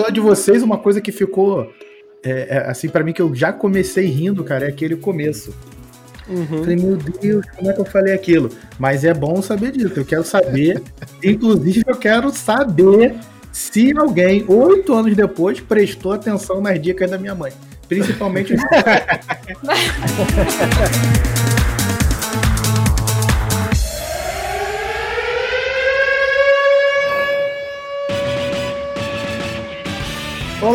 episódio de vocês, uma coisa que ficou. É, é, assim, para mim, que eu já comecei rindo, cara, é aquele começo. Uhum. Falei, meu Deus, como é que eu falei aquilo? Mas é bom saber disso, eu quero saber. inclusive, eu quero saber se alguém, oito anos depois, prestou atenção nas dicas da minha mãe. Principalmente.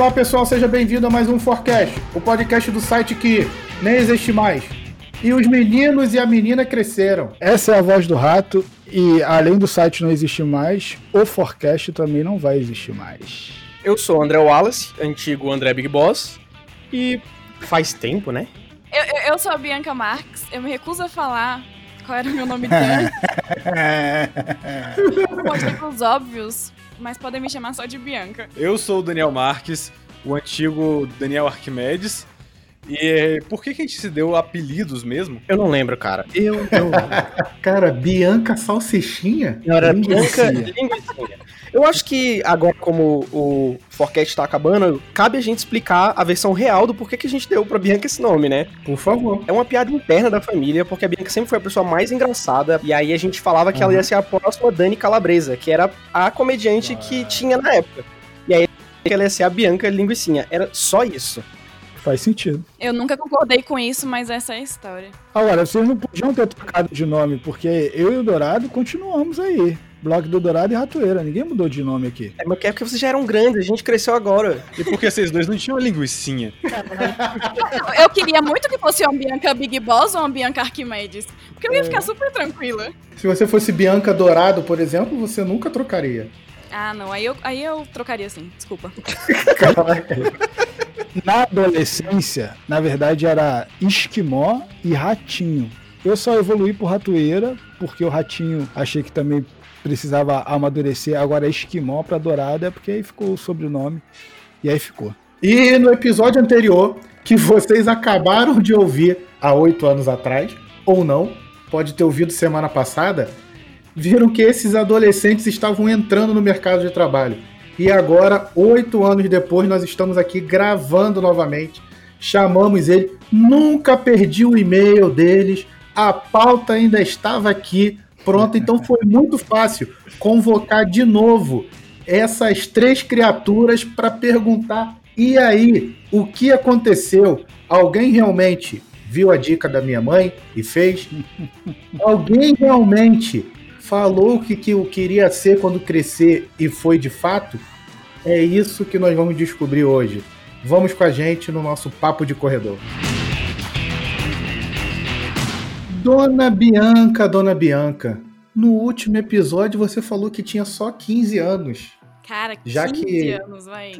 Olá pessoal, seja bem-vindo a mais um Forecast, o podcast do site que nem existe mais. E os meninos e a menina cresceram. Essa é a voz do rato e além do site não existir mais, o Forecast também não vai existir mais. Eu sou o André Wallace, antigo André Big Boss, e faz tempo, né? Eu, eu, eu sou a Bianca Marques, eu me recuso a falar qual era o meu nome dela. Motivos óbvios, mas podem me chamar só de Bianca. Eu sou o Daniel Marques, o antigo Daniel Arquimedes. E por que, que a gente se deu apelidos mesmo? Eu não lembro, cara. Eu não. cara, Bianca Salsichinha? Não, era Bianca Linguicinha. Eu acho que agora, como o Forecast está acabando, cabe a gente explicar a versão real do porquê que a gente deu pra Bianca esse nome, né? Por favor. É uma piada interna da família, porque a Bianca sempre foi a pessoa mais engraçada, e aí a gente falava que uhum. ela ia ser a próxima Dani Calabresa, que era a comediante ah. que tinha na época. E aí ela ia ser a Bianca Linguicinha. Era só isso. Faz sentido. Eu nunca concordei com isso, mas essa é a história. Agora, vocês não podiam ter trocado de nome, porque eu e o Dourado continuamos aí. Bloco do Dourado e Ratoeira. Ninguém mudou de nome aqui. É, mas é porque vocês já eram grandes, a gente cresceu agora. E porque vocês dois não tinham linguiçinha. eu queria muito que fosse uma Bianca Big Boss ou uma Bianca Arquimedes. Porque eu ia é. ficar super tranquila. Se você fosse Bianca Dourado, por exemplo, você nunca trocaria. Ah, não. Aí eu, aí eu trocaria sim. Desculpa. Na adolescência, na verdade, era esquimó e ratinho. Eu só evoluí pro ratoeira, porque o ratinho achei que também precisava amadurecer. Agora é esquimó para dourada, porque aí ficou o sobrenome. E aí ficou. E no episódio anterior, que vocês acabaram de ouvir há oito anos atrás, ou não, pode ter ouvido semana passada, viram que esses adolescentes estavam entrando no mercado de trabalho. E agora, oito anos depois, nós estamos aqui gravando novamente. Chamamos ele, nunca perdi o e-mail deles, a pauta ainda estava aqui Pronto, então foi muito fácil convocar de novo essas três criaturas para perguntar: e aí, o que aconteceu? Alguém realmente viu a dica da minha mãe e fez? Alguém realmente falou o que, que eu queria ser quando crescer e foi de fato? É isso que nós vamos descobrir hoje. Vamos com a gente no nosso papo de corredor. Dona Bianca, Dona Bianca, no último episódio você falou que tinha só 15 anos. Cara, já 15 que... anos, vai.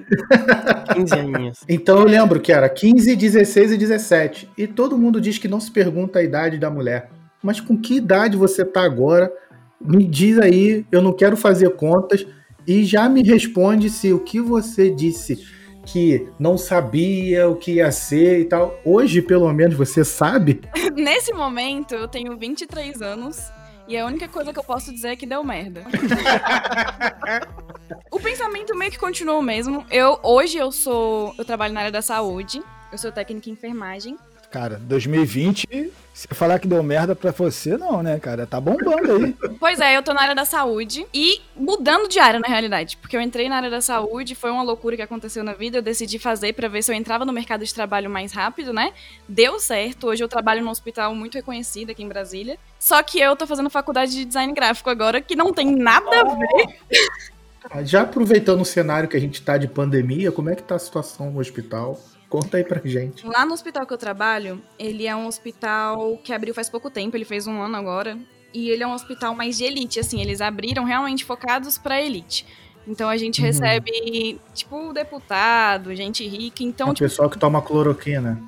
15 aninhos. Então eu lembro que era 15, 16 e 17. E todo mundo diz que não se pergunta a idade da mulher. Mas com que idade você tá agora? Me diz aí, eu não quero fazer contas. E já me responde se o que você disse que não sabia o que ia ser e tal. Hoje, pelo menos, você sabe? Nesse momento, eu tenho 23 anos. E a única coisa que eu posso dizer é que deu merda. o pensamento meio que continuou mesmo. Eu hoje eu sou, eu trabalho na área da saúde. Eu sou técnica em enfermagem. Cara, 2020, se eu falar que deu merda pra você, não, né, cara? Tá bombando aí. Pois é, eu tô na área da saúde e mudando de área, na realidade. Porque eu entrei na área da saúde, foi uma loucura que aconteceu na vida. Eu decidi fazer para ver se eu entrava no mercado de trabalho mais rápido, né? Deu certo. Hoje eu trabalho num hospital muito reconhecido aqui em Brasília. Só que eu tô fazendo faculdade de design gráfico agora, que não tem nada a ver. Já aproveitando o cenário que a gente tá de pandemia, como é que tá a situação no hospital? Conta aí pra gente. Lá no hospital que eu trabalho, ele é um hospital que abriu faz pouco tempo, ele fez um ano agora. E ele é um hospital mais de elite, assim, eles abriram realmente focados pra elite. Então a gente uhum. recebe, tipo, deputado, gente rica, então... O tipo, pessoal que toma cloroquina.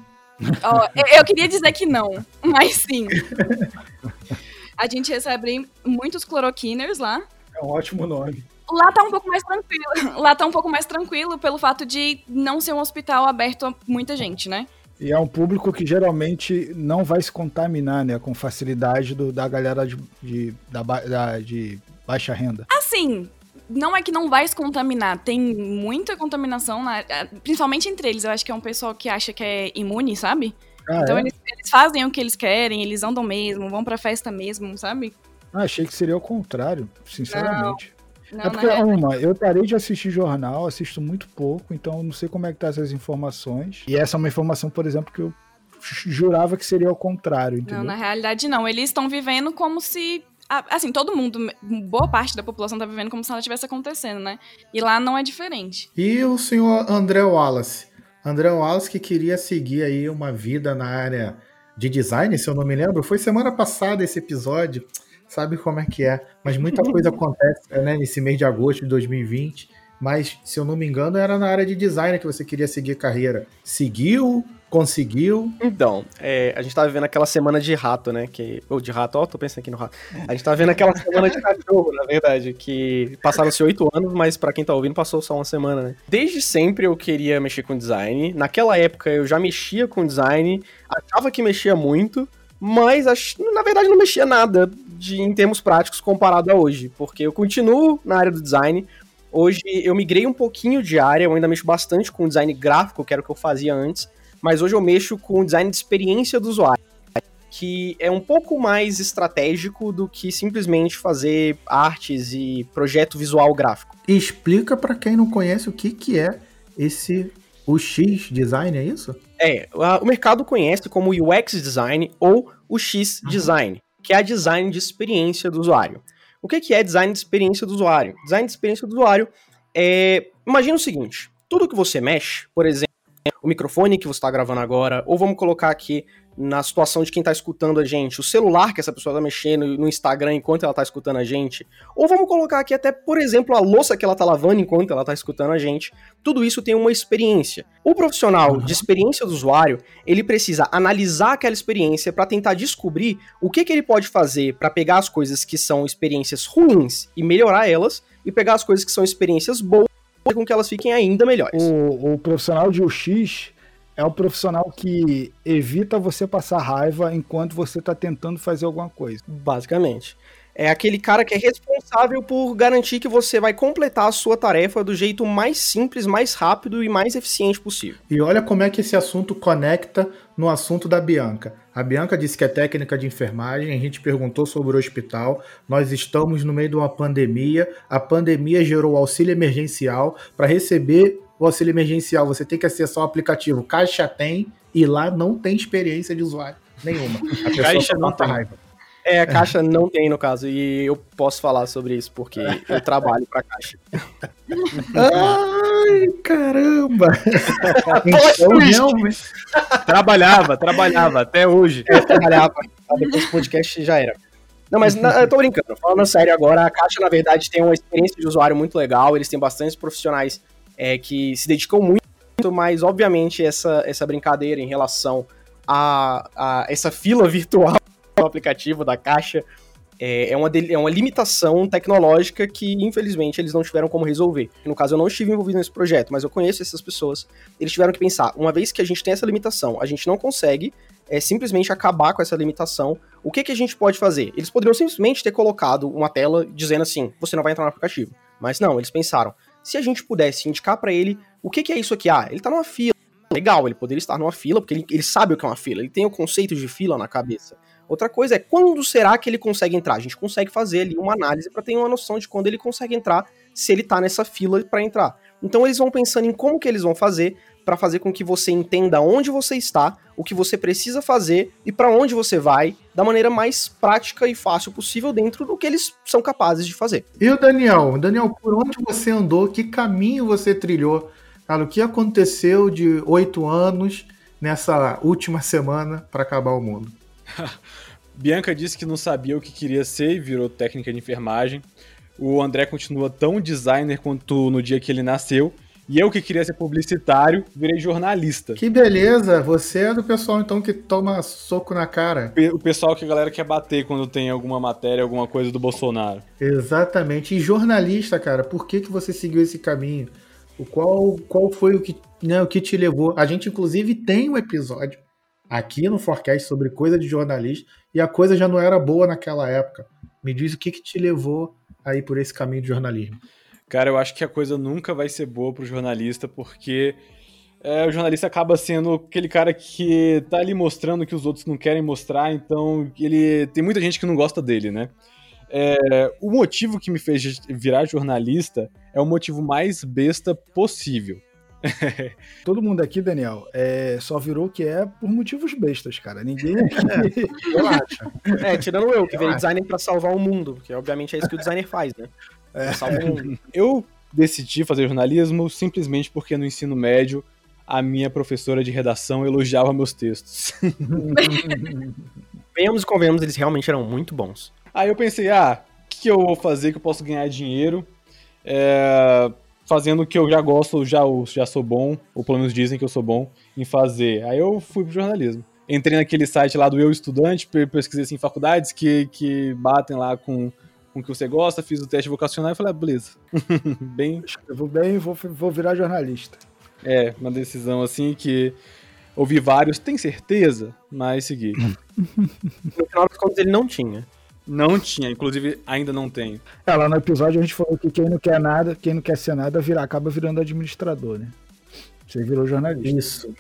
Ó, eu, eu queria dizer que não, mas sim. A gente recebe muitos cloroquiners lá. É um ótimo nome. Lá tá um pouco mais tranquilo. Lá tá um pouco mais tranquilo pelo fato de não ser um hospital aberto a muita gente, né? E é um público que geralmente não vai se contaminar, né? Com facilidade do, da galera de, de, da, da, de baixa renda. Assim, não é que não vai se contaminar, tem muita contaminação, na, principalmente entre eles. Eu acho que é um pessoal que acha que é imune, sabe? Ah, então é? eles, eles, fazem o que eles querem, eles andam mesmo, vão pra festa mesmo, sabe? Ah, achei que seria o contrário, sinceramente. Não, é porque, uma, eu parei de assistir jornal, assisto muito pouco, então não sei como é que tá essas informações. E essa é uma informação, por exemplo, que eu jurava que seria o contrário, entendeu? Não, na realidade não. Eles estão vivendo como se assim, todo mundo, boa parte da população tá vivendo como se nada tivesse acontecendo, né? E lá não é diferente. E o senhor André Wallace? André Wallace que queria seguir aí uma vida na área de design, se eu não me lembro. Foi semana passada esse episódio, sabe como é que é. Mas muita coisa acontece né, nesse mês de agosto de 2020. Mas, se eu não me engano, era na área de design que você queria seguir carreira. Seguiu? Conseguiu? Então, é, a gente tava vendo aquela semana de rato, né? Que, ou de rato, ó, tô pensando aqui no rato. A gente tava vendo aquela semana de cachorro, na verdade, que passaram-se oito anos, mas para quem tá ouvindo, passou só uma semana, né? Desde sempre eu queria mexer com design. Naquela época eu já mexia com design, achava que mexia muito, mas na verdade não mexia nada de, em termos práticos comparado a hoje, porque eu continuo na área do design. Hoje eu migrei um pouquinho de área, eu ainda mexo bastante com design gráfico, que era o que eu fazia antes mas hoje eu mexo com o design de experiência do usuário, que é um pouco mais estratégico do que simplesmente fazer artes e projeto visual gráfico. Explica para quem não conhece o que, que é esse UX design, é isso? É, o mercado conhece como UX design ou UX design, que é a design de experiência do usuário. O que, que é design de experiência do usuário? Design de experiência do usuário é. Imagina o seguinte: tudo que você mexe, por exemplo, o microfone que você está gravando agora, ou vamos colocar aqui na situação de quem está escutando a gente, o celular que essa pessoa está mexendo no Instagram enquanto ela está escutando a gente, ou vamos colocar aqui até, por exemplo, a louça que ela está lavando enquanto ela está escutando a gente. Tudo isso tem uma experiência. O profissional uhum. de experiência do usuário, ele precisa analisar aquela experiência para tentar descobrir o que, que ele pode fazer para pegar as coisas que são experiências ruins e melhorar elas, e pegar as coisas que são experiências boas com que elas fiquem ainda melhores. O, o profissional de UX é o profissional que evita você passar raiva enquanto você está tentando fazer alguma coisa. Basicamente. É aquele cara que é responsável por garantir que você vai completar a sua tarefa do jeito mais simples, mais rápido e mais eficiente possível. E olha como é que esse assunto conecta no assunto da Bianca. A Bianca disse que é técnica de enfermagem, a gente perguntou sobre o hospital. Nós estamos no meio de uma pandemia. A pandemia gerou auxílio emergencial. Para receber o auxílio emergencial, você tem que acessar o aplicativo Caixa Tem e lá não tem experiência de usuário nenhuma. A Caixa não tem. Raiva. É, a Caixa não tem, no caso, e eu posso falar sobre isso, porque eu trabalho pra Caixa. Ai, caramba! então, realmente... Trabalhava, trabalhava, até hoje. Eu trabalhava, depois do podcast já era. Não, mas na, eu tô brincando. Falando sério agora, a Caixa, na verdade, tem uma experiência de usuário muito legal, eles têm bastantes profissionais é, que se dedicam muito, mas, obviamente, essa, essa brincadeira em relação a, a essa fila virtual o aplicativo da caixa. É, é, uma, é uma limitação tecnológica que, infelizmente, eles não tiveram como resolver. No caso, eu não estive envolvido nesse projeto, mas eu conheço essas pessoas. Eles tiveram que pensar, uma vez que a gente tem essa limitação, a gente não consegue é, simplesmente acabar com essa limitação, o que, que a gente pode fazer? Eles poderiam simplesmente ter colocado uma tela dizendo assim, você não vai entrar no aplicativo. Mas não, eles pensaram, se a gente pudesse indicar para ele o que, que é isso aqui, ah, ele tá numa fila. Legal, ele poderia estar numa fila, porque ele, ele sabe o que é uma fila, ele tem o conceito de fila na cabeça. Outra coisa é quando será que ele consegue entrar? A gente consegue fazer ali uma análise para ter uma noção de quando ele consegue entrar, se ele tá nessa fila para entrar. Então eles vão pensando em como que eles vão fazer para fazer com que você entenda onde você está, o que você precisa fazer e para onde você vai, da maneira mais prática e fácil possível dentro do que eles são capazes de fazer. E o Daniel, Daniel, por onde você andou? Que caminho você trilhou? Cara, o que aconteceu de oito anos nessa última semana para acabar o mundo? Bianca disse que não sabia o que queria ser e virou técnica de enfermagem. O André continua tão designer quanto no dia que ele nasceu. E eu que queria ser publicitário, virei jornalista. Que beleza! Você é do pessoal então que toma soco na cara. O pessoal que a galera quer bater quando tem alguma matéria, alguma coisa do Bolsonaro. Exatamente. E jornalista, cara, por que, que você seguiu esse caminho? O qual, qual foi o que, né, o que te levou? A gente, inclusive, tem um episódio aqui no Forecast sobre coisa de jornalista e a coisa já não era boa naquela época. Me diz o que, que te levou aí por esse caminho de jornalismo. Cara, eu acho que a coisa nunca vai ser boa pro jornalista, porque é, o jornalista acaba sendo aquele cara que tá ali mostrando que os outros não querem mostrar, então ele tem muita gente que não gosta dele, né? É, o motivo que me fez virar jornalista é o motivo mais besta possível. Todo mundo aqui, Daniel, é, só virou o que é por motivos bestas, cara. Ninguém aqui. Relaxa. É, tirando eu, que veio designer pra salvar o mundo, porque obviamente é isso que o designer faz, né? É. Salva o mundo. Eu decidi fazer jornalismo simplesmente porque no ensino médio a minha professora de redação elogiava meus textos. Venhamos e convenhamos, eles realmente eram muito bons. Aí eu pensei, ah, o que eu vou fazer que eu posso ganhar dinheiro? É, fazendo o que eu já gosto, já, já sou bom, ou pelo menos dizem que eu sou bom em fazer. Aí eu fui pro jornalismo. Entrei naquele site lá do Eu Estudante, pesquisei assim, faculdades que, que batem lá com, com o que você gosta, fiz o teste vocacional e falei, ah, beleza. bem. Eu vou bem, vou, vou virar jornalista. É, uma decisão assim que ouvi vários, tem certeza? Mas segui. no final das contas ele não tinha. Não tinha, inclusive ainda não tem. É, lá no episódio a gente falou que quem não quer nada, quem não quer ser nada, virar, acaba virando administrador, né? Você virou jornalista. Isso.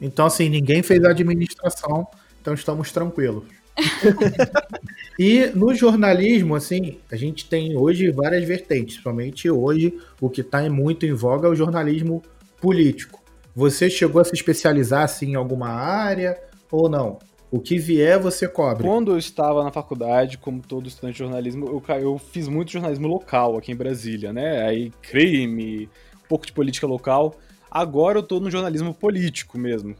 Então, assim, ninguém fez a administração, então estamos tranquilos. e no jornalismo, assim, a gente tem hoje várias vertentes. Principalmente hoje, o que está muito em voga é o jornalismo político. Você chegou a se especializar assim, em alguma área ou não? O que vier, você cobre. Quando eu estava na faculdade, como todo estudante de jornalismo, eu, eu fiz muito jornalismo local aqui em Brasília, né? Aí crime, um pouco de política local. Agora eu estou no jornalismo político mesmo.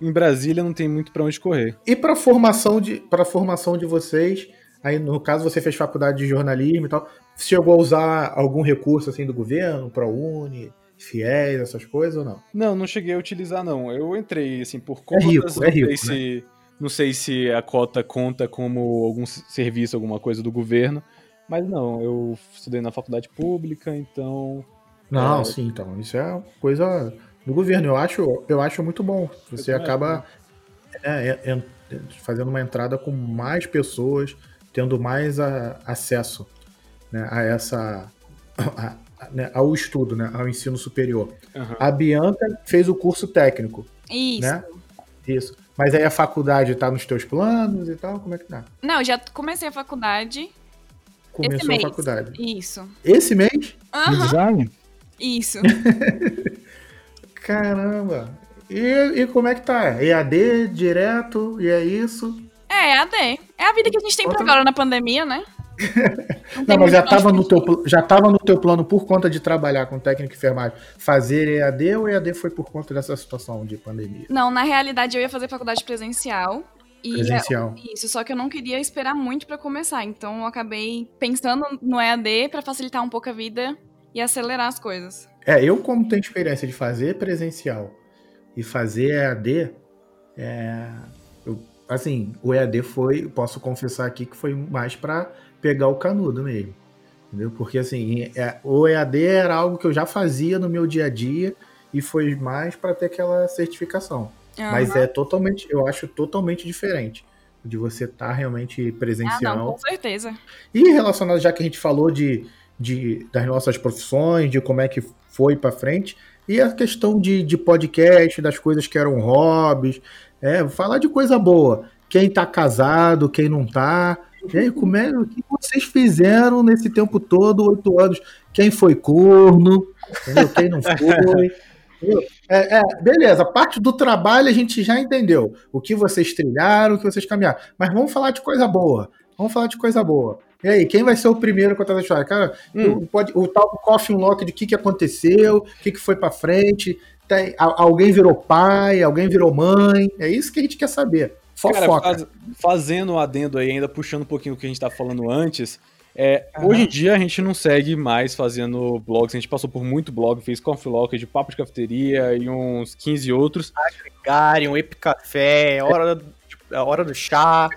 Em Brasília não tem muito para onde correr. E para formação de para formação de vocês, aí no caso você fez faculdade de jornalismo e tal, chegou a usar algum recurso assim do governo, ProUni, fiéis, essas coisas ou não? Não, não cheguei a utilizar não. Eu entrei assim por conta é rico, é rico, se né? Não sei se a cota conta como algum serviço, alguma coisa do governo, mas não, eu estudei na faculdade pública, então. Não, é... sim, então. Isso é coisa do governo. Eu acho, eu acho muito bom. Você acaba é, é, é, fazendo uma entrada com mais pessoas, tendo mais a, acesso né, a essa. A, né, ao estudo, né, ao ensino superior. Uhum. A Bianca fez o curso técnico. Isso. Né? Isso. Mas aí a faculdade tá nos teus planos e tal? Como é que tá? Não, já comecei a faculdade. Começou a faculdade. Isso. Esse mês? Uhum. Design? Isso. Caramba. E, e como é que tá? EAD direto? E é isso? É, EAD. É a vida que a gente tem Outra... por agora na pandemia, né? Não, mas já estava no, teu, já tava no teu plano por conta de trabalhar com técnico de enfermagem, fazer EAD ou EAD foi por conta dessa situação de pandemia? Não, na realidade eu ia fazer faculdade presencial. E presencial. É, isso, só que eu não queria esperar muito para começar, então eu acabei pensando no EAD para facilitar um pouco a vida e acelerar as coisas. É, eu como tenho experiência de fazer presencial e fazer EAD, é, eu, assim, o EAD foi, posso confessar aqui que foi mais para pegar o canudo mesmo. Entendeu? Porque assim, é, o EAD era algo que eu já fazia no meu dia a dia e foi mais para ter aquela certificação. Uhum. Mas é totalmente, eu acho totalmente diferente de você estar tá realmente presencial. Ah, não, com certeza. E relacionado, já que a gente falou de, de das nossas profissões, de como é que foi para frente, e a questão de, de podcast, das coisas que eram hobbies, é, falar de coisa boa. Quem tá casado, quem não tá, e aí, como é, o que vocês fizeram nesse tempo todo, oito anos? Quem foi corno? Entendeu? Quem não foi? É, é, beleza, parte do trabalho a gente já entendeu. O que vocês trilharam, o que vocês caminharam. Mas vamos falar de coisa boa. Vamos falar de coisa boa. E aí, quem vai ser o primeiro a contar a história? Cara, hum. pode, o tal coffee unlock de o que, que aconteceu, o que, que foi para frente. Tem, alguém virou pai, alguém virou mãe. É isso que a gente quer saber. Fofoca. Cara, faz, fazendo um adendo aí, ainda puxando um pouquinho o que a gente tá falando antes, é, uhum. Hoje em dia a gente não segue mais fazendo blogs, a gente passou por muito blog, fez Coffee Locker, de Papo de Cafeteria e uns 15 outros. Agregarium, Epicafé, hora, hora do chá,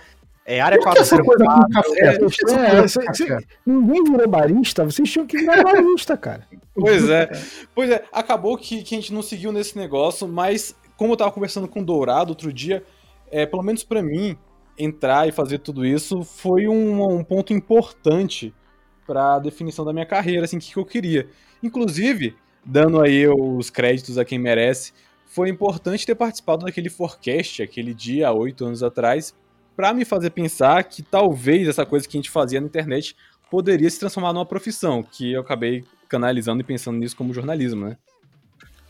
é área Por que essa coisa com café? É, é, ninguém virou barista, vocês tinham que virar barista, cara. Pois é, pois é, acabou que, que a gente não seguiu nesse negócio, mas como eu tava conversando com o Dourado outro dia, é, pelo menos para mim, entrar e fazer tudo isso foi um, um ponto importante para a definição da minha carreira, assim, o que, que eu queria. Inclusive, dando aí os créditos a quem merece, foi importante ter participado daquele forecast, aquele dia, oito anos atrás, para me fazer pensar que talvez essa coisa que a gente fazia na internet poderia se transformar numa profissão, que eu acabei canalizando e pensando nisso como jornalismo, né?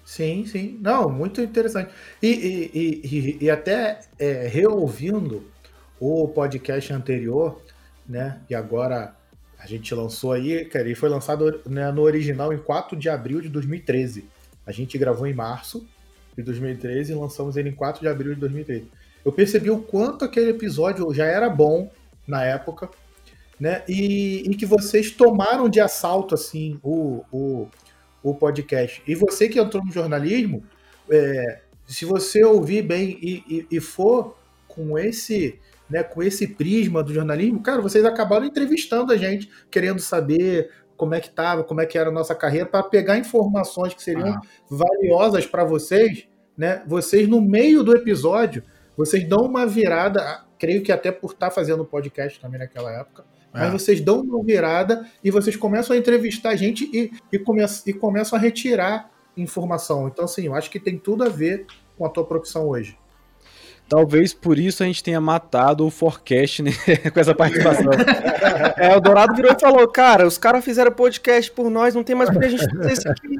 Sim, sim. Não, muito interessante. E, e, e, e até é, reouvindo o podcast anterior, né? E agora a gente lançou aí, cara, ele foi lançado né, no original em 4 de abril de 2013. A gente gravou em março de 2013 e lançamos ele em 4 de abril de 2013. Eu percebi o quanto aquele episódio já era bom na época, né? E, e que vocês tomaram de assalto, assim, o, o, o podcast. E você que entrou no jornalismo, é, se você ouvir bem e, e, e, for com esse, né, com esse prisma do jornalismo, cara, vocês acabaram entrevistando a gente, querendo saber como é que estava, como é que era a nossa carreira, para pegar informações que seriam ah. valiosas para vocês, né? Vocês no meio do episódio, vocês dão uma virada, creio que até por estar tá fazendo podcast também naquela época, mas é. vocês dão uma virada e vocês começam a entrevistar a gente e, e, come, e começam a retirar informação. Então, assim, eu acho que tem tudo a ver com a tua profissão hoje. Talvez por isso a gente tenha matado o forecast né, com essa participação. é, o Dourado virou e falou: Cara, os caras fizeram podcast por nós, não tem mais por que a gente fazer isso aqui.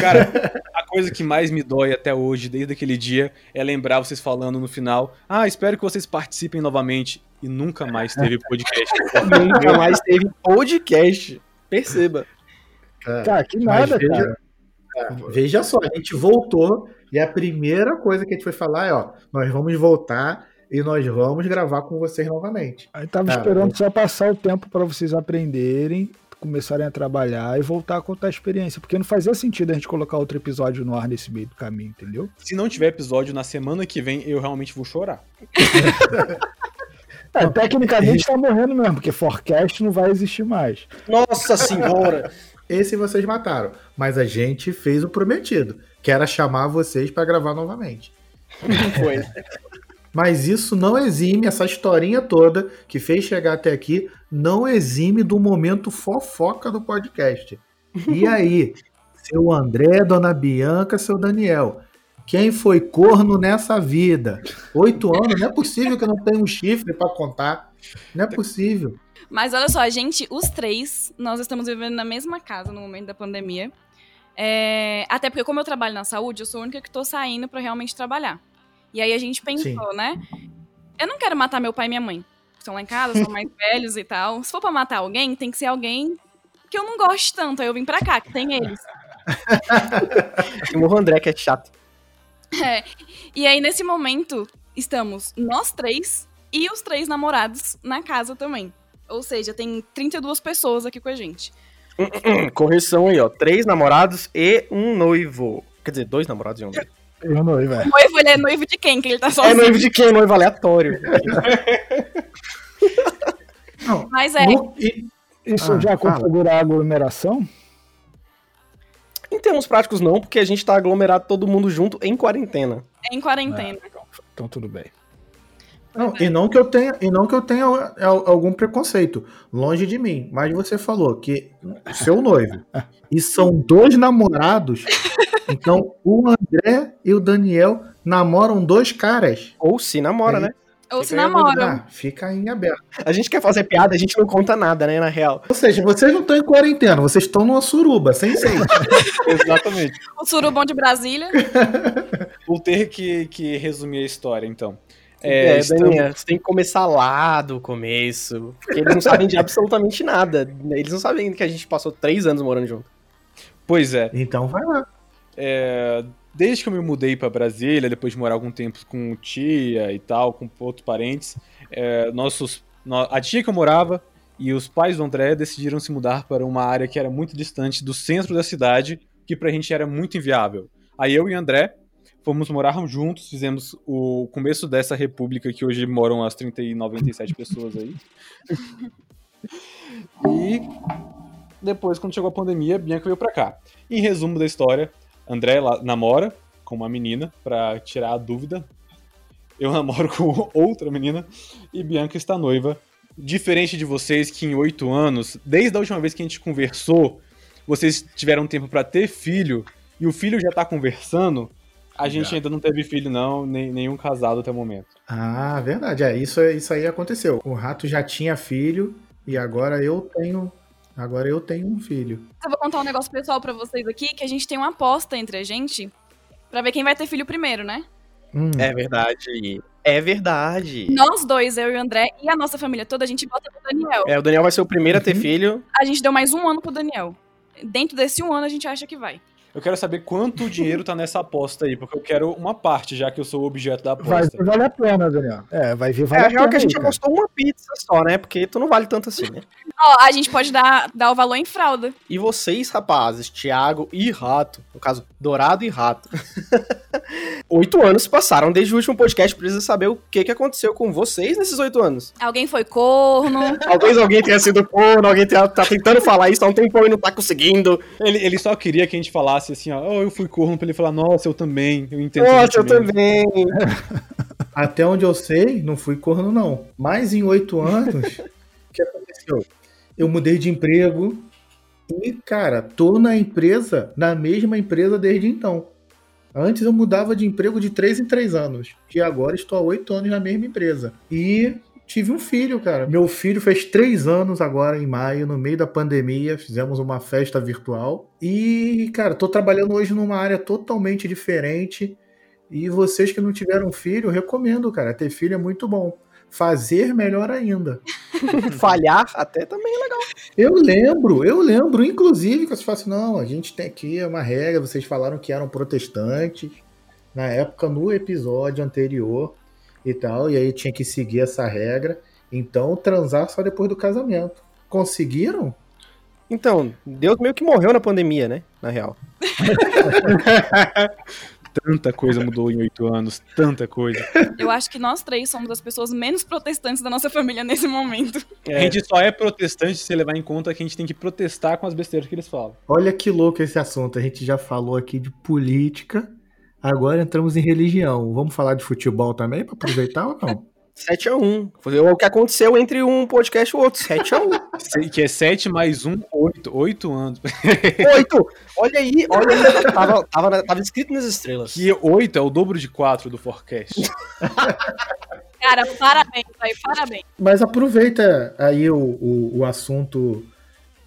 Cara, a coisa que mais me dói até hoje, desde aquele dia, é lembrar vocês falando no final: Ah, espero que vocês participem novamente. E nunca mais teve podcast. nunca mais teve podcast. Perceba. Cara, tá, que nada, veja, cara. Veja só, a gente voltou e a primeira coisa que a gente foi falar é: ó, nós vamos voltar e nós vamos gravar com vocês novamente. Aí tava cara, esperando só passar o tempo para vocês aprenderem começarem a trabalhar e voltar a contar a experiência. Porque não fazia sentido a gente colocar outro episódio no ar nesse meio do caminho, entendeu? Se não tiver episódio na semana que vem, eu realmente vou chorar. é, tecnicamente tá morrendo mesmo, porque forecast não vai existir mais. Nossa senhora! Esse vocês mataram. Mas a gente fez o prometido, que era chamar vocês para gravar novamente. Não foi. Mas isso não exime, essa historinha toda que fez chegar até aqui, não exime do momento fofoca do podcast. E aí, seu André, dona Bianca, seu Daniel, quem foi corno nessa vida? Oito anos, não é possível que eu não tenha um chifre para contar. Não é possível. Mas olha só, a gente, os três, nós estamos vivendo na mesma casa no momento da pandemia. É, até porque, como eu trabalho na saúde, eu sou a única que estou saindo para realmente trabalhar. E aí a gente pensou, Sim. né? Eu não quero matar meu pai e minha mãe. Estão lá em casa, são mais velhos e tal. Se for pra matar alguém, tem que ser alguém que eu não goste tanto. Aí eu vim pra cá, que tem eles. o André, que é chato. É. E aí, nesse momento, estamos nós três e os três namorados na casa também. Ou seja, tem 32 pessoas aqui com a gente. Correção aí, ó. Três namorados e um noivo. Quer dizer, dois namorados e um noivo. Eu noivo, é. O noivo, ele é noivo de quem? Que ele tá sozinho. É noivo de quem? Noivo aleatório. Não, Mas é. No, isso ah, já configura a aglomeração? Em termos práticos, não, porque a gente tá aglomerado todo mundo junto em quarentena. Em quarentena. É, então tudo bem. Não, e não que eu tenha, e não que eu tenha algum preconceito, longe de mim. Mas você falou que seu noivo e são dois namorados, então o André e o Daniel namoram dois caras. Ou se namora, é. né? Ou se namoram. Ah, fica em aberto. A gente quer fazer piada, a gente não conta nada, né, na real. Ou seja, vocês não estão em quarentena, vocês estão numa suruba, sem ser. Exatamente. O surubão de Brasília. Vou ter que, que resumir a história, então. É, é estamos... Daninha, você tem que começar lá do começo. Porque eles não sabem de absolutamente nada. Eles não sabem que a gente passou três anos morando junto. Pois é. Então vai lá. É, desde que eu me mudei para Brasília, depois de morar algum tempo com tia e tal, com outros parentes, é, nossos, a tia que eu morava e os pais do André decidiram se mudar para uma área que era muito distante do centro da cidade, que pra gente era muito inviável. Aí eu e André fomos morar juntos, fizemos o começo dessa república que hoje moram as 30 e 97 pessoas aí. e depois, quando chegou a pandemia, Bianca veio pra cá. Em resumo da história, André namora com uma menina para tirar a dúvida. Eu namoro com outra menina e Bianca está noiva diferente de vocês que em oito anos, desde a última vez que a gente conversou, vocês tiveram tempo pra ter filho e o filho já tá conversando, a gente Já. ainda não teve filho, não, nem, nenhum casado até o momento. Ah, verdade. É, isso, isso aí aconteceu. O rato já tinha filho e agora eu tenho. Agora eu tenho um filho. Eu vou contar um negócio pessoal pra vocês aqui, que a gente tem uma aposta entre a gente pra ver quem vai ter filho primeiro, né? Hum, É verdade. É verdade. Nós dois, eu e o André, e a nossa família toda, a gente bota pro Daniel. É, o Daniel vai ser o primeiro a ter Uhum. filho. A gente deu mais um ano pro Daniel. Dentro desse um ano, a gente acha que vai. Eu quero saber quanto dinheiro tá nessa aposta aí, porque eu quero uma parte, já que eu sou o objeto da Vai aposta. ver vale a pena, Daniel. É, vai ver É, vale a a real é pena. que a gente aí, cara. apostou uma pizza só, né? Porque tu não vale tanto assim, né? Ó, a gente pode dar, dar o valor em fralda. E vocês, rapazes, Thiago e Rato, no caso, Dourado e Rato. oito anos se passaram desde o último podcast, precisa saber o que, que aconteceu com vocês nesses oito anos. Alguém foi corno. Talvez alguém tenha sido corno, alguém tenha, tá tentando falar isso há um tempão e não tá conseguindo. Ele, ele só queria que a gente falasse assim, ó, oh, eu fui corno, pra ele falar, nossa, eu também, eu entendo. Nossa, eu sentimento." também. Até onde eu sei, não fui corno, não. Mas em oito anos, o que aconteceu? Eu mudei de emprego e, cara, tô na empresa, na mesma empresa desde então. Antes eu mudava de emprego de três em três anos. E agora estou há oito anos na mesma empresa. E tive um filho, cara. Meu filho fez três anos agora em maio, no meio da pandemia. Fizemos uma festa virtual. E, cara, tô trabalhando hoje numa área totalmente diferente. E vocês que não tiveram filho, eu recomendo, cara. Ter filho é muito bom. Fazer melhor ainda. Falhar até também é legal. Eu lembro, eu lembro, inclusive, que vocês falam assim, não, a gente tem aqui uma regra, vocês falaram que eram protestantes, na época, no episódio anterior e tal, e aí tinha que seguir essa regra, então transar só depois do casamento. Conseguiram? Então, Deus meio que morreu na pandemia, né? Na real. Tanta coisa mudou em oito anos, tanta coisa. Eu acho que nós três somos as pessoas menos protestantes da nossa família nesse momento. A gente só é protestante se levar em conta que a gente tem que protestar com as besteiras que eles falam. Olha que louco esse assunto, a gente já falou aqui de política, agora entramos em religião. Vamos falar de futebol também, para aproveitar ou não? 7x1. Foi o que aconteceu entre um podcast e o outro. 7x1. Se- Que é 7 mais 1, 8. 8 anos. 8! Olha aí, olha aí. Tava, tava, tava escrito nas estrelas. Que 8 é o dobro de 4 do forecast. Cara, parabéns, aí, parabéns. Mas aproveita aí o, o, o assunto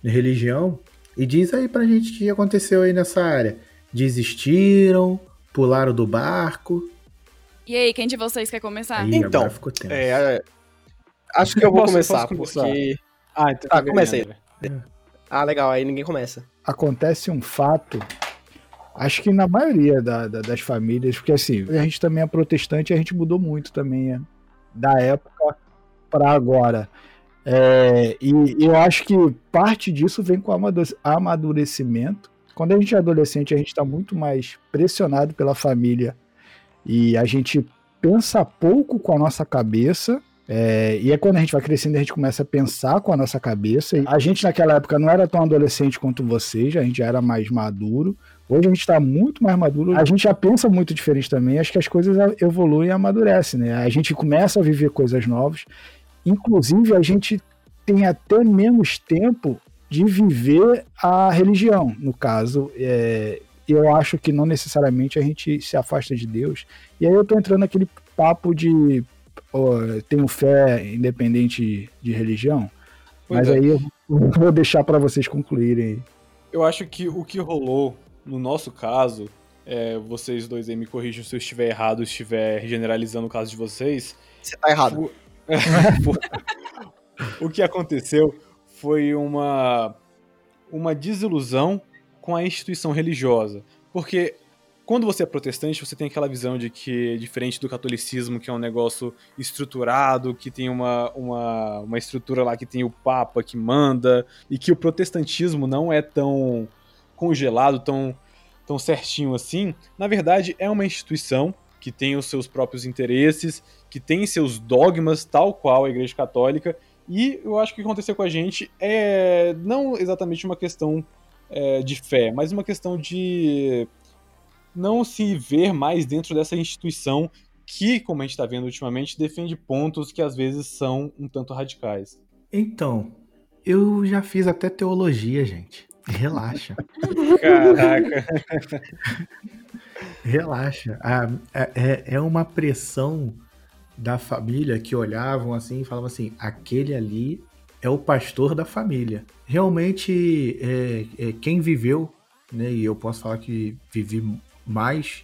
de religião e diz aí pra gente o que aconteceu aí nessa área. Desistiram, pularam do barco. E aí, quem de vocês quer começar? Aí Então, agora ficou tenso. É, é, acho que eu vou Posso- começar, posso começar? porque... Ah, então Tá, começa aí. André. Ah, legal, aí ninguém começa. acontece um fato, acho que na maioria da- da- das famílias, porque assim, a gente também é protestante e a gente mudou muito também é, da época para agora. É, e eu acho que parte disso vem com amadurecimento. Quando a gente é adolescente, a gente está muito mais pressionado pela família e a gente pensa pouco com a nossa cabeça. É, e é quando a gente vai crescendo, a gente começa a pensar com a nossa cabeça. E a gente naquela época não era tão adolescente quanto vocês, a gente já era mais maduro. Hoje a gente está muito mais maduro, a gente já pensa muito diferente também. Acho que as coisas evoluem e amadurecem, né? A gente começa a viver coisas novas. Inclusive, a gente tem até menos tempo de viver a religião. No caso, é, eu acho que não necessariamente a gente se afasta de Deus. E aí eu tô entrando naquele papo de ó, tenho fé independente de religião. Pois mas é. aí eu vou deixar para vocês concluírem. Eu acho que o que rolou, no nosso caso, é, vocês dois aí me corrijam se eu estiver errado, estiver generalizando o caso de vocês. Você tá errado. o que aconteceu foi uma, uma desilusão com a instituição religiosa. Porque quando você é protestante, você tem aquela visão de que, diferente do catolicismo, que é um negócio estruturado, que tem uma, uma, uma estrutura lá que tem o Papa que manda, e que o protestantismo não é tão congelado, tão, tão certinho assim. Na verdade, é uma instituição que tem os seus próprios interesses, que tem seus dogmas, tal qual a Igreja Católica, e eu acho que o que aconteceu com a gente é não exatamente uma questão é, de fé, mas uma questão de não se ver mais dentro dessa instituição que, como a gente está vendo ultimamente, defende pontos que às vezes são um tanto radicais. Então, eu já fiz até teologia, gente. Relaxa. Caraca. Relaxa. Ah, é, é uma pressão da família que olhavam assim e falavam assim: aquele ali é o pastor da família. Realmente, é, é, quem viveu, né, e eu posso falar que vivi mais,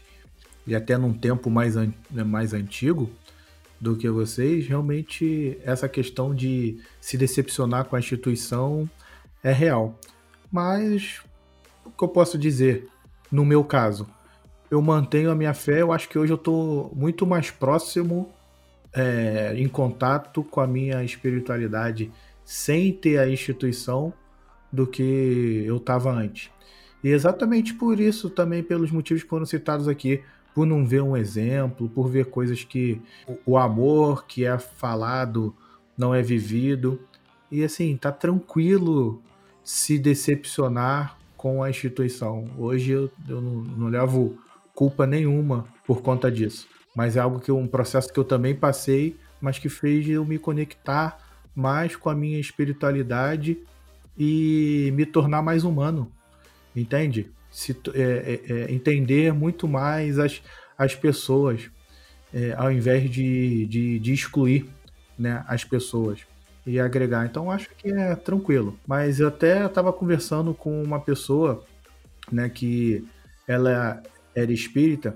e até num tempo mais, an né, mais antigo do que vocês, realmente essa questão de se decepcionar com a instituição é real. Mas o que eu posso dizer, no meu caso, eu mantenho a minha fé, eu acho que hoje eu estou muito mais próximo, é, em contato com a minha espiritualidade sem ter a instituição do que eu estava antes. E exatamente por isso, também pelos motivos que foram citados aqui, por não ver um exemplo, por ver coisas que o amor que é falado não é vivido. E assim, tá tranquilo se decepcionar com a instituição. Hoje eu, eu não, não levo culpa nenhuma por conta disso. Mas é algo que um processo que eu também passei, mas que fez eu me conectar mais com a minha espiritualidade e me tornar mais humano, entende? Se, é, é, é, entender muito mais as, as pessoas, é, ao invés de, de, de, excluir né, as pessoas e agregar. Então acho que é tranquilo. Mas eu até estava conversando com uma pessoa né, que ela era espírita,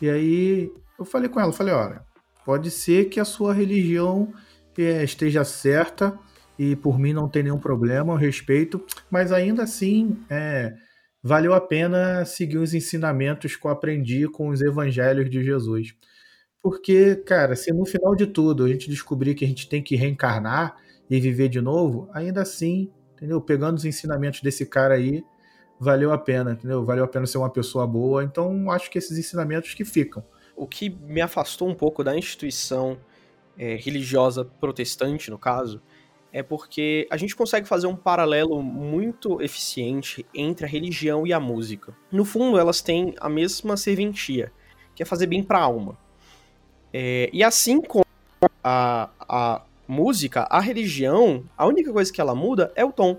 e aí eu falei com ela, falei, olha, pode ser que a sua religião é, esteja certa e por mim não tem nenhum problema, eu respeito, mas ainda assim é, valeu a pena seguir os ensinamentos que eu aprendi com os evangelhos de Jesus. Porque, cara, se no final de tudo a gente descobrir que a gente tem que reencarnar e viver de novo, ainda assim, entendeu? Pegando os ensinamentos desse cara aí, valeu a pena, entendeu? Valeu a pena ser uma pessoa boa. Então, acho que esses ensinamentos que ficam. O que me afastou um pouco da instituição é, religiosa protestante, no caso, é porque a gente consegue fazer um paralelo muito eficiente entre a religião e a música. No fundo, elas têm a mesma serventia, que é fazer bem para a alma. É, e assim como a, a música, a religião, a única coisa que ela muda é o tom.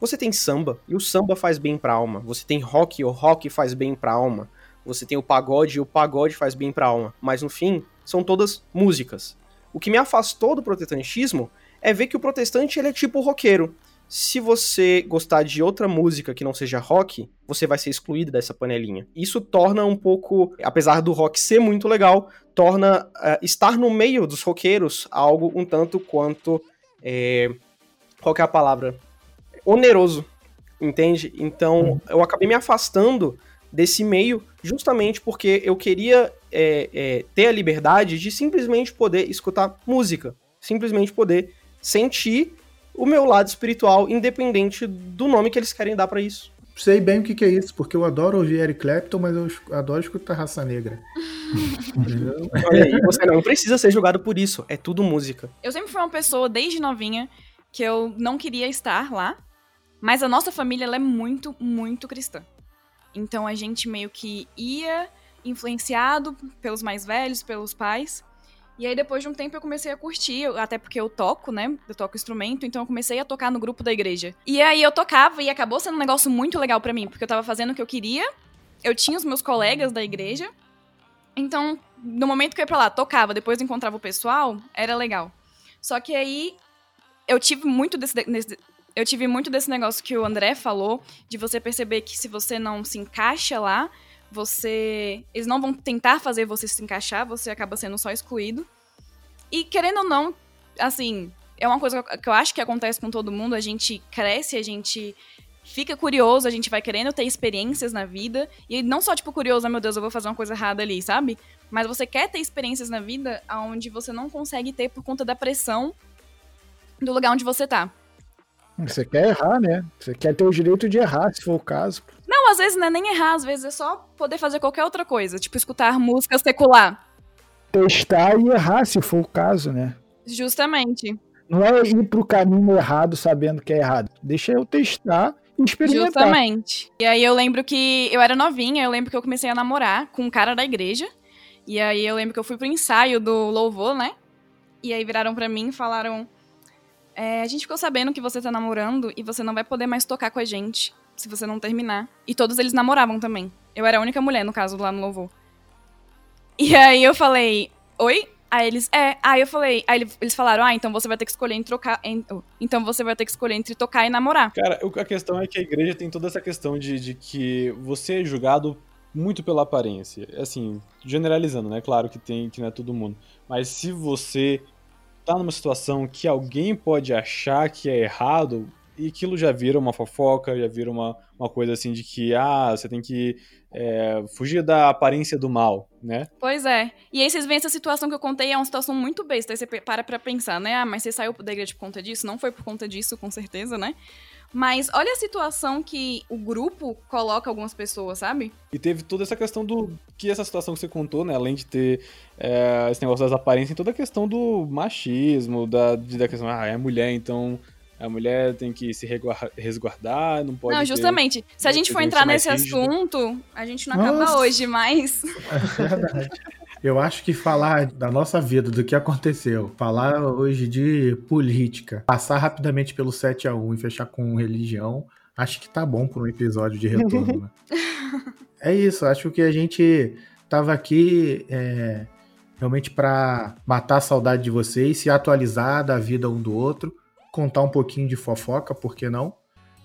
Você tem samba, e o samba faz bem para a alma. Você tem rock, e o rock faz bem para a alma. Você tem o pagode, e o pagode faz bem para a alma. Mas no fim, são todas músicas. O que me afastou do protestantismo é ver que o protestante ele é tipo roqueiro. Se você gostar de outra música que não seja rock, você vai ser excluído dessa panelinha. Isso torna um pouco, apesar do rock ser muito legal, torna uh, estar no meio dos roqueiros algo um tanto quanto. É, qual é a palavra? Oneroso, entende? Então uhum. eu acabei me afastando desse meio justamente porque eu queria é, é, ter a liberdade de simplesmente poder escutar música, simplesmente poder sentir o meu lado espiritual, independente do nome que eles querem dar para isso. Sei bem o que, que, é isso, porque eu adoro ouvir Eric Clapton, mas eu adoro escutar Raça Negra. Olha aí, você não precisa ser julgado por isso, é tudo música. Eu sempre fui uma pessoa, desde novinha, que eu não queria estar lá, mas a nossa família é muito, muito cristã. Então a gente meio que ia influenciado pelos mais velhos, pelos pais. E aí, depois de um tempo, eu comecei a curtir, até porque eu toco, né? Eu toco instrumento, então eu comecei a tocar no grupo da igreja. E aí eu tocava e acabou sendo um negócio muito legal para mim, porque eu tava fazendo o que eu queria, eu tinha os meus colegas da igreja. Então, no momento que eu ia pra lá, tocava, depois encontrava o pessoal, era legal. Só que aí eu tive muito desse, desse, eu tive muito desse negócio que o André falou, de você perceber que se você não se encaixa lá, você. Eles não vão tentar fazer você se encaixar, você acaba sendo só excluído. E querendo ou não, assim, é uma coisa que eu acho que acontece com todo mundo, a gente cresce, a gente fica curioso, a gente vai querendo ter experiências na vida. E não só, tipo, curioso, ah, meu Deus, eu vou fazer uma coisa errada ali, sabe? Mas você quer ter experiências na vida onde você não consegue ter por conta da pressão do lugar onde você tá. Você quer errar, né? Você quer ter o direito de errar, se for o caso. Não, às vezes não é nem errar, às vezes é só poder fazer qualquer outra coisa, tipo escutar música secular. Testar e errar, se for o caso, né? Justamente. Não é ir pro caminho errado sabendo que é errado. Deixa eu testar e experimentar. Justamente. E aí eu lembro que eu era novinha, eu lembro que eu comecei a namorar com um cara da igreja. E aí eu lembro que eu fui pro ensaio do louvor, né? E aí viraram pra mim e falaram: é, A gente ficou sabendo que você tá namorando e você não vai poder mais tocar com a gente se você não terminar. E todos eles namoravam também. Eu era a única mulher, no caso, lá no louvor. E aí eu falei: Oi? Aí eles, é. Aí eu falei, aí eles falaram, ah, então você vai ter que escolher entre trocar. em- oh, então você vai ter que escolher entre tocar e namorar. Cara, a questão é que a igreja tem toda essa questão de, de que você é julgado muito pela aparência. Assim, generalizando, né? Claro que tem que não é todo mundo. Mas se você tá numa situação que alguém pode achar que é errado, e aquilo já vira uma fofoca, já vira uma, uma coisa assim de que, ah, você tem que é, fugir da aparência do mal, né? Pois é. E aí vocês veem essa situação que eu contei, é uma situação muito besta. Aí você para pra pensar, né? Ah, mas você saiu da igreja por conta disso? Não foi por conta disso, com certeza, né? Mas olha a situação que o grupo coloca algumas pessoas, sabe? E teve toda essa questão do. Que essa situação que você contou, né? Além de ter é, esse negócio das aparências, toda a questão do machismo, da, da questão, ah, é mulher, então a mulher tem que se resguardar, não pode. não, ter- justamente. Se a gente for entrar nesse rígido. assunto, a gente não acaba Nossa. hoje, mas. É verdade. Eu acho que falar da nossa vida, do que aconteceu, falar hoje de política, passar rapidamente pelo 7 a 1 e fechar com religião, acho que tá bom para um episódio de retorno. né? é isso, acho que a gente tava aqui é, realmente para matar a saudade de vocês, se atualizar da vida um do outro, contar um pouquinho de fofoca, por que não?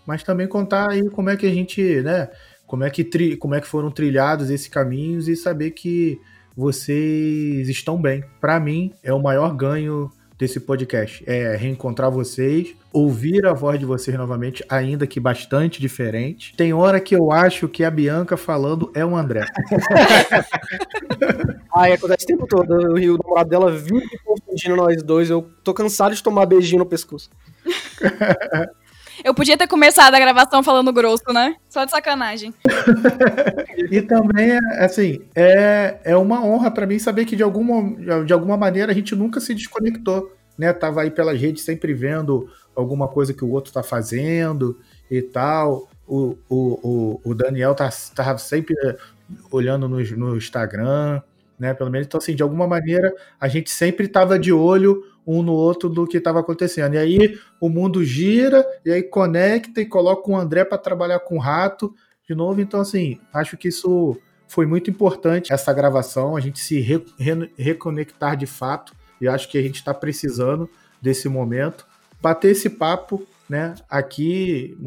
Mas também contar aí como é que a gente, né, como é que, tri- como é que foram trilhados esses caminhos e saber que vocês estão bem. Para mim, é o maior ganho desse podcast. É reencontrar vocês, ouvir a voz de vocês novamente, ainda que bastante diferente. Tem hora que eu acho que a Bianca falando é o André. Ai, acontece o tempo todo. E o namorado dela vive confundindo nós dois. Eu tô cansado de tomar beijinho no pescoço. Eu podia ter começado a gravação falando grosso, né? Só de sacanagem. E também, é, assim, é, é uma honra para mim saber que de alguma, de alguma maneira a gente nunca se desconectou, né? Tava aí pelas redes sempre vendo alguma coisa que o outro tá fazendo e tal. O, o, o, o Daniel tá, tava sempre olhando no, no Instagram, né? Pelo menos, então, assim, de alguma maneira a gente sempre tava de olho um no outro do que estava acontecendo. E aí o mundo gira, e aí conecta e coloca o André para trabalhar com o rato de novo. Então, assim, acho que isso foi muito importante, essa gravação, a gente se re- re- reconectar de fato. E acho que a gente está precisando desse momento. Bater esse papo, né, aqui,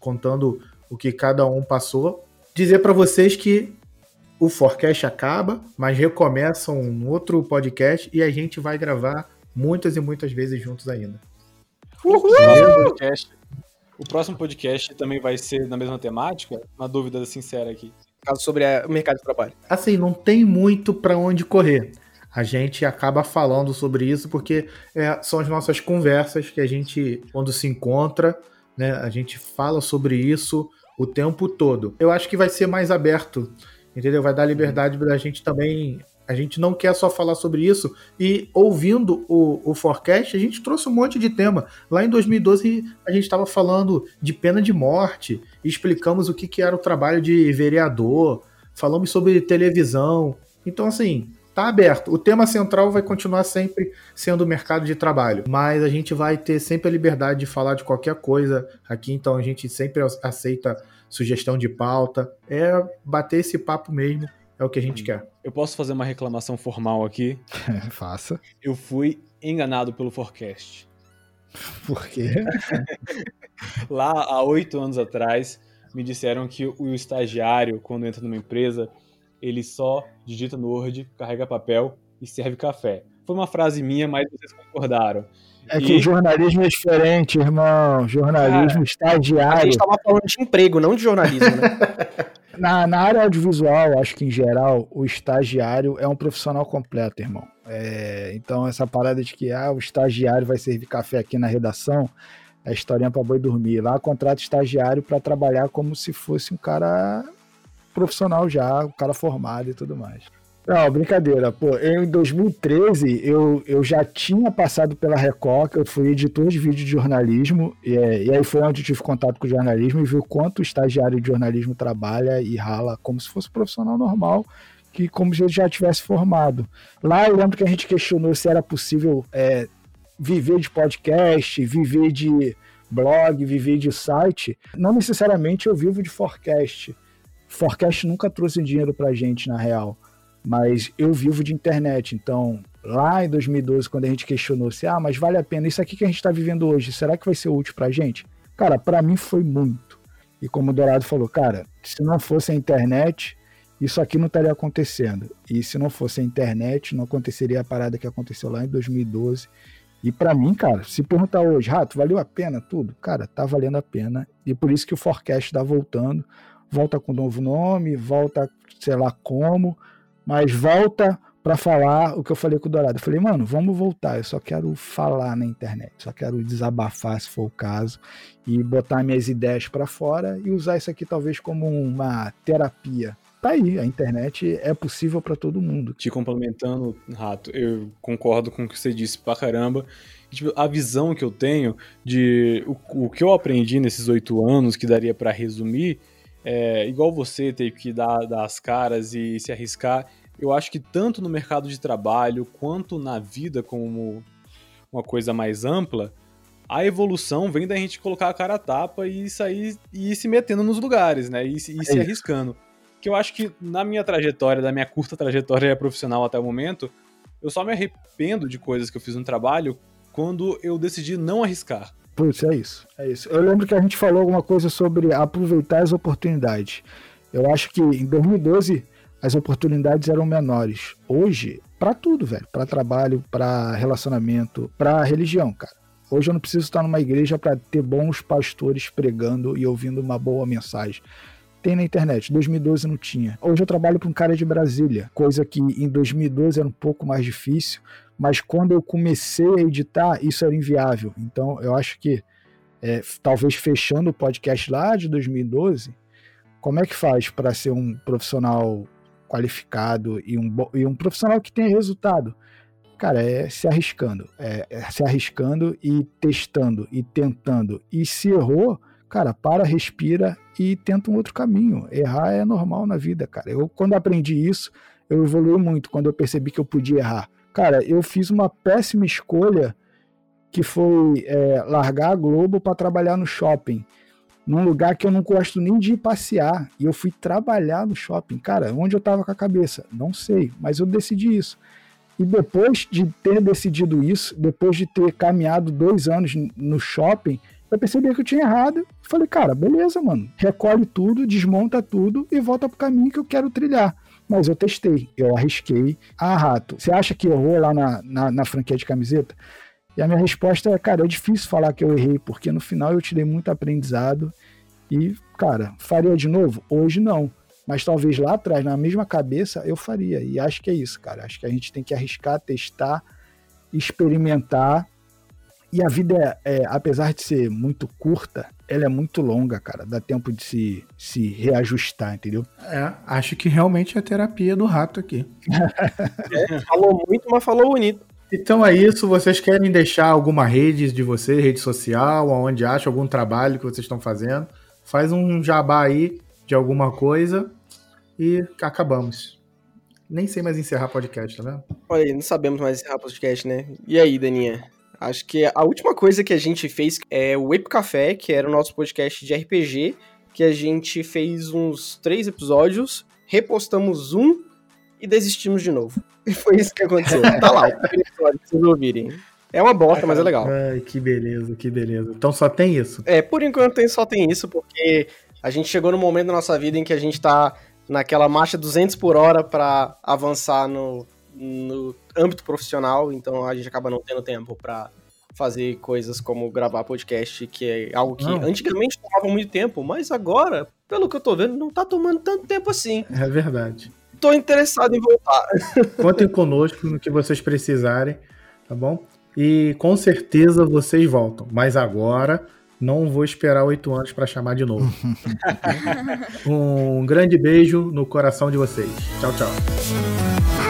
contando o que cada um passou. Dizer para vocês que o Forecast acaba, mas recomeça um outro podcast e a gente vai gravar muitas e muitas vezes juntos ainda. O próximo podcast- O próximo podcast também vai ser na mesma temática? Uma dúvida sincera aqui. Caso sobre o mercado de trabalho. Assim, não tem muito para onde correr. A gente acaba falando sobre isso porque é, são as nossas conversas que a gente, quando se encontra, né, a gente fala sobre isso o tempo todo. Eu acho que vai ser mais aberto, entendeu? Vai dar liberdade pra gente também. A gente não quer só falar sobre isso. E ouvindo o, o Forecast, a gente trouxe um monte de tema. Lá em 2012, a gente estava falando de pena de morte, explicamos o que, que era o trabalho de vereador, falamos sobre televisão. Então, assim, tá aberto. O tema central vai continuar sempre sendo o mercado de trabalho, mas a gente vai ter sempre a liberdade de falar de qualquer coisa aqui, então a gente sempre aceita sugestão de pauta. É bater esse papo mesmo, é o que a gente quer. Eu posso fazer uma reclamação formal aqui? Faça. Eu fui enganado pelo Forecast. Por quê? Lá há oito anos atrás, me disseram que o estagiário, quando entra numa empresa, ele só digita no Word, carrega papel e serve café. Foi uma frase minha, mas vocês concordaram. É E- que o jornalismo é diferente, irmão. Jornalismo A estagiário. gente tava falando de emprego, não de jornalismo, né? Na, na área audiovisual, acho que em geral, o estagiário é um profissional completo, irmão. É, então, essa parada de que ah, o estagiário vai servir café aqui na redação é historinha pra boi dormir. Lá contrata estagiário para trabalhar como se fosse um cara profissional já, um cara formado e tudo mais. Não, brincadeira. Pô, em 2013, eu, eu já tinha passado pela que eu fui editor de vídeo de jornalismo, e, é, e aí foi onde tive contato com o jornalismo e vi o quanto o estagiário de jornalismo trabalha e rala como se fosse um profissional normal, que como se ele já tivesse formado. Lá eu lembro que a gente questionou se era possível é, viver de podcast, viver de blog, viver de site. Não necessariamente eu vivo de forecast. Forecast nunca trouxe dinheiro pra gente, na real. Mas eu vivo de internet. Então, lá em 2012, quando a gente questionou se, ah, mas vale a pena, isso aqui que a gente está vivendo hoje, será que vai ser útil pra gente? Cara, para mim foi muito. E como o Dourado falou, cara, se não fosse a internet, isso aqui não estaria acontecendo. E se não fosse a internet, não aconteceria a parada que aconteceu lá em 2012 e para mim, cara, se perguntar hoje, Rato, valeu a pena tudo? Cara, tá valendo a pena. E por isso que o Forecast tá voltando. Volta com novo nome, volta, sei lá como, mas volta para falar o que eu falei com o Dourado. Eu falei, mano, vamos voltar. Eu só quero falar na internet, só quero desabafar, se for o caso, e botar minhas ideias para fora e usar isso aqui talvez como uma terapia tá aí, a internet é possível para todo mundo. Te complementando, Rato, eu concordo com o que você disse pra caramba. Tipo, a visão que eu tenho de o, o que eu aprendi nesses oito anos, que daria para resumir, é igual você teve que dar, dar as caras e se arriscar. Eu acho que tanto no mercado de trabalho quanto na vida como uma coisa mais ampla, a evolução vem da gente colocar a cara a tapa e sair e ir se metendo nos lugares, né? E, e é se arriscando que eu acho que na minha trajetória, da minha curta trajetória profissional até o momento, eu só me arrependo de coisas que eu fiz no trabalho quando eu decidi não arriscar. Putz, é isso, é isso. Eu lembro que a gente falou alguma coisa sobre aproveitar as oportunidades. Eu acho que em 2012 as oportunidades eram menores. Hoje, para tudo, velho, para trabalho, para relacionamento, para religião, cara. Hoje eu não preciso estar numa igreja para ter bons pastores pregando e ouvindo uma boa mensagem tem na internet. 2012 não tinha. Hoje eu trabalho para um cara de Brasília, coisa que em 2012 era um pouco mais difícil, mas quando eu comecei a editar, isso era inviável. Então eu acho que, é, talvez fechando o podcast lá de 2012, como é que faz para ser um profissional qualificado e um, e um profissional que tenha resultado? Cara, é se arriscando. É, é se arriscando e testando e tentando. E se errou, cara, para, respira e tenta um outro caminho. Errar é normal na vida, cara. Eu, quando aprendi isso, eu evolui muito quando eu percebi que eu podia errar. Cara, eu fiz uma péssima escolha que foi é, largar a Globo para trabalhar no shopping, num lugar que eu não gosto nem de passear. E eu fui trabalhar no shopping. Cara, onde eu tava com a cabeça? Não sei, mas eu decidi isso. E depois de ter decidido isso, depois de ter caminhado dois anos no shopping, eu percebi que eu tinha errado. Falei, cara, beleza, mano. Recolhe tudo, desmonta tudo e volta pro caminho que eu quero trilhar. Mas eu testei, eu arrisquei. Ah, rato, você acha que errou lá na, na, na franquia de camiseta? E a minha resposta é, cara, é difícil falar que eu errei, porque no final eu tirei muito aprendizado. E, cara, faria de novo? Hoje não. Mas talvez lá atrás, na mesma cabeça, eu faria. E acho que é isso, cara. Acho que a gente tem que arriscar, testar, experimentar e a vida, é, é, apesar de ser muito curta, ela é muito longa, cara. Dá tempo de se, se reajustar, entendeu? É, acho que realmente é a terapia do rato aqui. é, falou muito, mas falou bonito. Então é isso. Vocês querem deixar alguma rede de vocês, rede social, onde acha algum trabalho que vocês estão fazendo? Faz um jabá aí de alguma coisa e acabamos. Nem sei mais encerrar podcast, tá vendo? Olha aí, não sabemos mais encerrar podcast, né? E aí, Daninha? Acho que a última coisa que a gente fez é o Epo Café, que era o nosso podcast de RPG, que a gente fez uns três episódios, repostamos um e desistimos de novo. E foi isso que aconteceu. tá lá, o episódio pra vocês ouvirem. É uma bosta, mas é legal. Ai, que beleza, que beleza. Então só tem isso? É, por enquanto só tem isso, porque a gente chegou no momento da nossa vida em que a gente tá naquela marcha 200 por hora para avançar no, no âmbito profissional, então a gente acaba não tendo tempo para fazer coisas como gravar podcast, que é algo que não. antigamente tomava muito tempo, mas agora, pelo que eu tô vendo, não tá tomando tanto tempo assim. É verdade. Tô interessado em voltar. Contem conosco no que vocês precisarem, tá bom? E com certeza vocês voltam, mas agora não vou esperar oito anos para chamar de novo. um grande beijo no coração de vocês. Tchau, tchau.